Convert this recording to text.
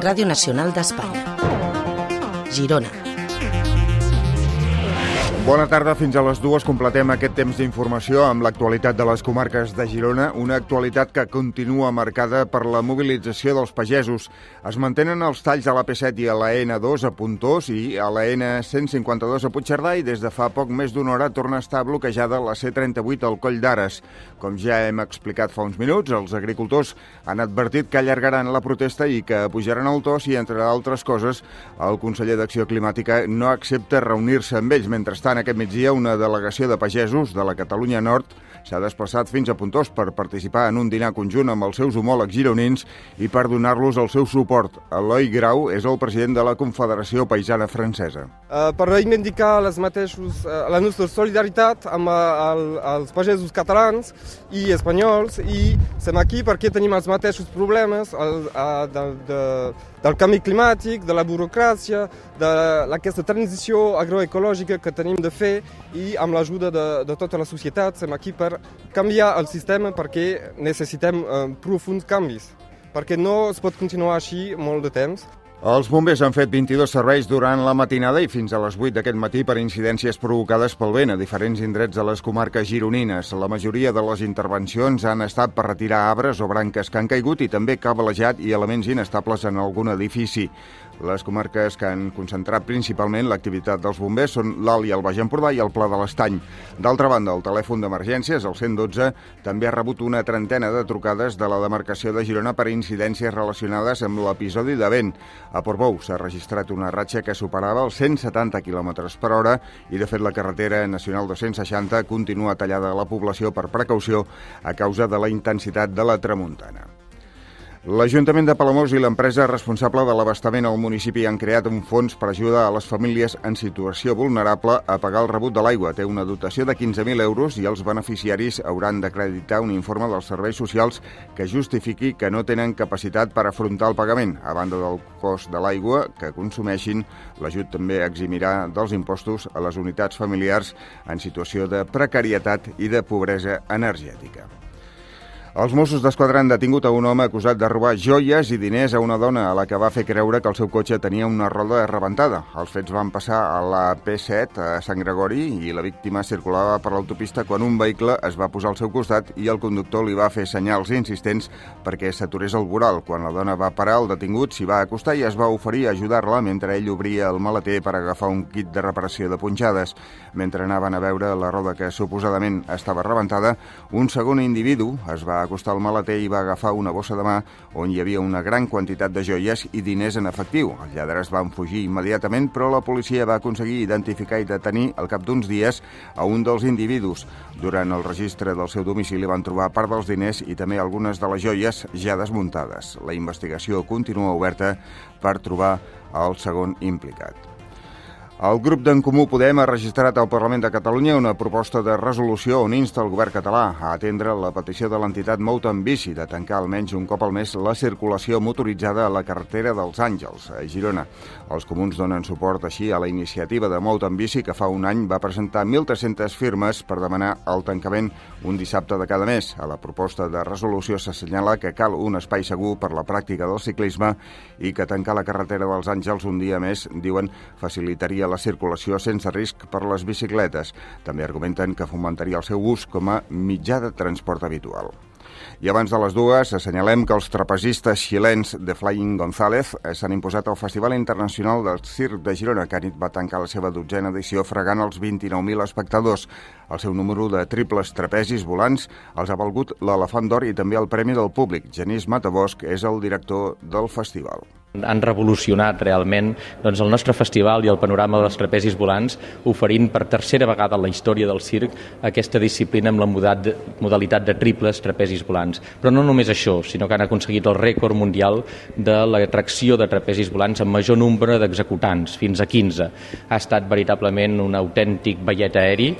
Ràdio Nacional d'Espanya. Girona. Bona tarda, fins a les dues completem aquest temps d'informació amb l'actualitat de les comarques de Girona, una actualitat que continua marcada per la mobilització dels pagesos. Es mantenen els talls a la P7 i a la N2 a Puntós i a la N152 a Puigcerdà i des de fa poc més d'una hora torna a estar bloquejada la C38 al Coll d'Ares. Com ja hem explicat fa uns minuts, els agricultors han advertit que allargaran la protesta i que pujaran el to si, entre altres coses, el conseller d'Acció Climàtica no accepta reunir-se amb ells. Mentrestant, tant, aquest migdia, una delegació de pagesos de la Catalunya Nord s'ha desplaçat fins a Puntós per participar en un dinar conjunt amb els seus homòlegs gironins i per donar-los el seu suport. Eloi Grau és el president de la Confederació Paisana Francesa. Uh, per reivindicar les mateixos, uh, la nostra solidaritat amb uh, el, els pagesos catalans i espanyols i som aquí perquè tenim els mateixos problemes el, de, de, del canvi climàtic, de la burocràcia, d'aquesta transició agroecològica que tenim de fer i amb l'ajuda de, de tota la societat som aquí per canviar el sistema perquè necessitem eh, profuns canvis perquè no es pot continuar així molt de temps. Els bombers han fet 22 serveis durant la matinada i fins a les 8 d'aquest matí per incidències provocades pel vent a diferents indrets de les comarques gironines. La majoria de les intervencions han estat per retirar arbres o branques que han caigut i també cablejat i elements inestables en algun edifici. Les comarques que han concentrat principalment l'activitat dels bombers són l'Alt i el Baix Empordà i el Pla de l'Estany. D'altra banda, el telèfon d'emergències, el 112, també ha rebut una trentena de trucades de la demarcació de Girona per incidències relacionades amb l'episodi de vent. A Portbou s'ha registrat una ratxa que superava els 170 km per hora i, de fet, la carretera nacional 260 continua tallada a la població per precaució a causa de la intensitat de la tramuntana. L'Ajuntament de Palamós i l'empresa responsable de l'abastament al municipi han creat un fons per ajudar a les famílies en situació vulnerable a pagar el rebut de l'aigua. Té una dotació de 15.000 euros i els beneficiaris hauran d'acreditar un informe dels serveis socials que justifiqui que no tenen capacitat per afrontar el pagament. A banda del cost de l'aigua que consumeixin, l'ajut també eximirà dels impostos a les unitats familiars en situació de precarietat i de pobresa energètica. Els Mossos d'Esquadra han detingut a un home acusat de robar joies i diners a una dona a la que va fer creure que el seu cotxe tenia una roda rebentada. Els fets van passar a la P7 a Sant Gregori i la víctima circulava per l'autopista quan un vehicle es va posar al seu costat i el conductor li va fer senyals insistents perquè s'aturés el voral. Quan la dona va parar, el detingut s'hi va acostar i es va oferir a ajudar-la mentre ell obria el maleter per agafar un kit de reparació de punxades. Mentre anaven a veure la roda que suposadament estava rebentada, un segon individu es va acostar al maleter i va agafar una bossa de mà on hi havia una gran quantitat de joies i diners en efectiu. Els lladres van fugir immediatament, però la policia va aconseguir identificar i detenir al cap d'uns dies a un dels individus. Durant el registre del seu domicili van trobar part dels diners i també algunes de les joies ja desmuntades. La investigació continua oberta per trobar el segon implicat. El grup d'en Comú Podem ha registrat al Parlament de Catalunya una proposta de resolució on insta el govern català a atendre la petició de l'entitat Mouten Bici de tancar almenys un cop al mes la circulació motoritzada a la carretera dels Àngels, a Girona. Els comuns donen suport així a la iniciativa de Mouten Bici que fa un any va presentar 1.300 firmes per demanar el tancament un dissabte de cada mes. A la proposta de resolució s'assenyala que cal un espai segur per la pràctica del ciclisme i que tancar la carretera dels Àngels un dia més, diuen, facilitaria la circulació sense risc per les bicicletes. També argumenten que fomentaria el seu ús com a mitjà de transport habitual. I abans de les dues, assenyalem que els trapezistes xilens de Flying González s'han imposat al Festival Internacional del Circ de Girona, que va tancar la seva dotzena edició fregant els 29.000 espectadors. El seu número de triples trapezis volants els ha valgut l'Elefant d'Or i també el Premi del Públic. Genís Matabosc és el director del festival han revolucionat realment doncs, el nostre festival i el panorama dels trapezis volants, oferint per tercera vegada en la història del circ aquesta disciplina amb la modalitat de triples trapezis volants. Però no només això, sinó que han aconseguit el rècord mundial de l'atracció de trapezis volants amb major nombre d'executants, fins a 15. Ha estat veritablement un autèntic ballet aeri